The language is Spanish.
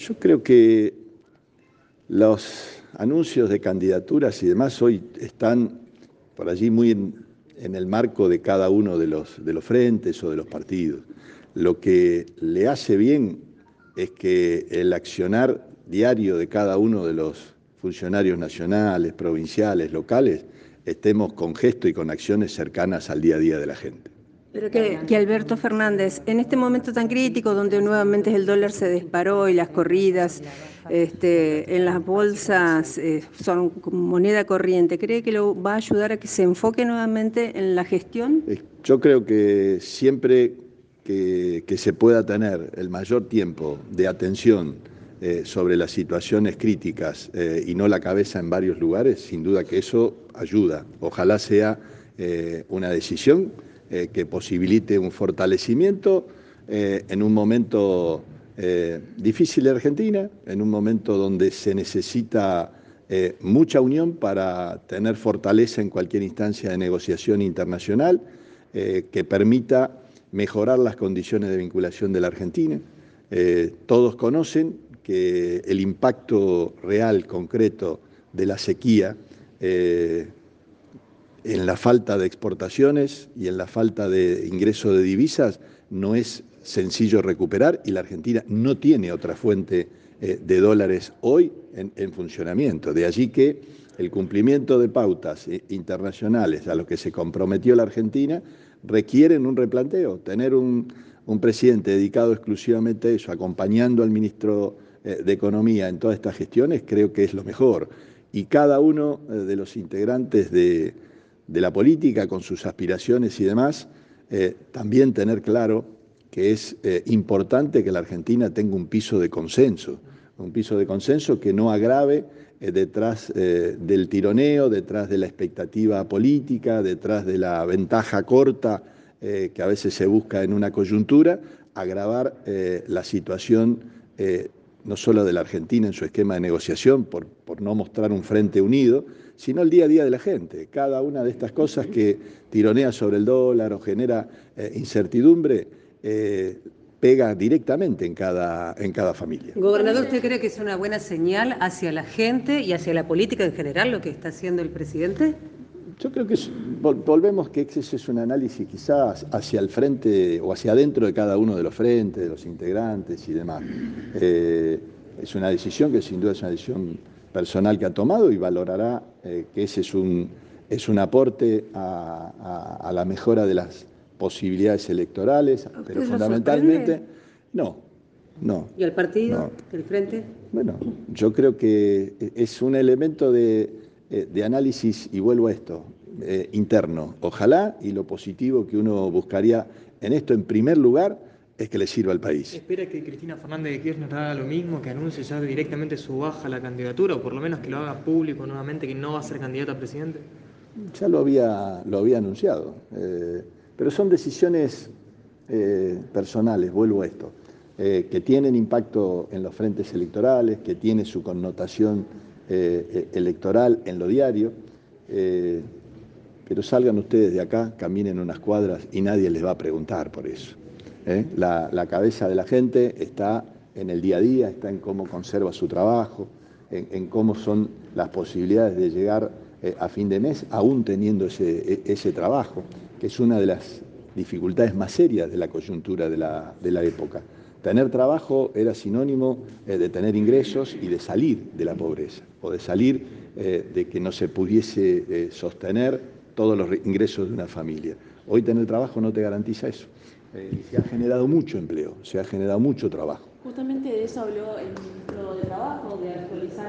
Yo creo que los anuncios de candidaturas y demás hoy están por allí muy en, el marco de cada uno de los, de los frentes o de los partidos. Lo que le hace bien es que el accionar diario de cada uno de los funcionarios nacionales, provinciales, locales, estemos con gesto y con acciones cercanas al día a día de la gente. Pero que, Alberto Fernández, en este momento tan crítico donde nuevamente el dólar se disparó y las corridas este, en las bolsas eh, son moneda corriente, ¿cree que lo va a ayudar a que se enfoque nuevamente en la gestión? Eh, yo creo que siempre que, se pueda tener el mayor tiempo de atención eh, sobre las situaciones críticas y no la cabeza en varios lugares, sin duda que eso ayuda. Ojalá sea una decisión eh, que posibilite un fortalecimiento eh, en un momento eh, difícil de Argentina, en un momento donde se necesita mucha unión para tener fortaleza en cualquier instancia de negociación internacional, que permita mejorar las condiciones de vinculación de la Argentina. todos conocen que el impacto real, concreto de la sequía en la falta de exportaciones y en la falta de ingreso de divisas no es sencillo recuperar y la Argentina no tiene otra fuente eh, de dólares hoy en, funcionamiento. De allí que el cumplimiento de pautas eh, internacionales a lo que se comprometió la Argentina requieren un replanteo. Tener un, presidente dedicado exclusivamente a eso, acompañando al ministro eh, de Economía en todas estas gestiones, creo que es lo mejor. Y cada uno de los integrantes de de la política, con sus aspiraciones y demás, eh, también tener claro que es eh, importante que la Argentina tenga un piso de consenso, un piso de consenso que no agrave eh, detrás del tironeo, detrás de la expectativa política, detrás de la ventaja corta que a veces se busca en una coyuntura, agravar la situación no solo de la Argentina en su esquema de negociación, por, por no mostrar un frente unido, sino el día a día de la gente. Cada una de estas cosas que tironea sobre el dólar o genera eh, incertidumbre, eh, pega directamente en cada, en cada familia. Gobernador, ¿usted cree que es una buena señal hacia la gente y hacia la política en general lo que está haciendo el presidente? Yo creo que volvemos que ese es un análisis quizás hacia el frente o hacia adentro de cada uno de los frentes, de los integrantes y demás. Eh, es una decisión que sin duda es una decisión personal que ha tomado y valorará eh, que ese es un, es un aporte a, la mejora de las posibilidades electorales, pero fundamentalmente no, no. ¿Y el partido, el frente? Bueno, yo creo que es un elemento de, eh, análisis, y vuelvo a esto, eh, interno. Ojalá y lo positivo que uno buscaría en esto, en primer lugar, es que le sirva al país. ¿Espera que Cristina Fernández de Kirchner haga lo mismo, que anuncie ya directamente su baja a la candidatura, o por lo menos que lo haga público nuevamente, que no va a ser candidata a presidente? Ya lo había, lo había anunciado, eh, pero son decisiones eh, personales, vuelvo a esto, eh, que tienen impacto en los frentes electorales, que tiene su connotación electoral en lo diario, pero salgan ustedes de acá, caminen unas cuadras y nadie les va a preguntar por eso. ¿eh? La, cabeza de la gente está en el día a día, está en cómo conserva su trabajo, en, cómo son las posibilidades de llegar eh, a fin de mes, aún teniendo ese, e, trabajo, que es una de las dificultades más serias de la coyuntura de la, época. Tener trabajo era sinónimo eh, de tener ingresos y de salir de la pobreza, o de salir de que no se pudiese sostener todos los ingresos de una familia. Hoy tener trabajo no te garantiza eso. Eh, se ha generado mucho empleo, se ha generado mucho trabajo. Justamente de eso habló el ministro de Trabajo, de actualizar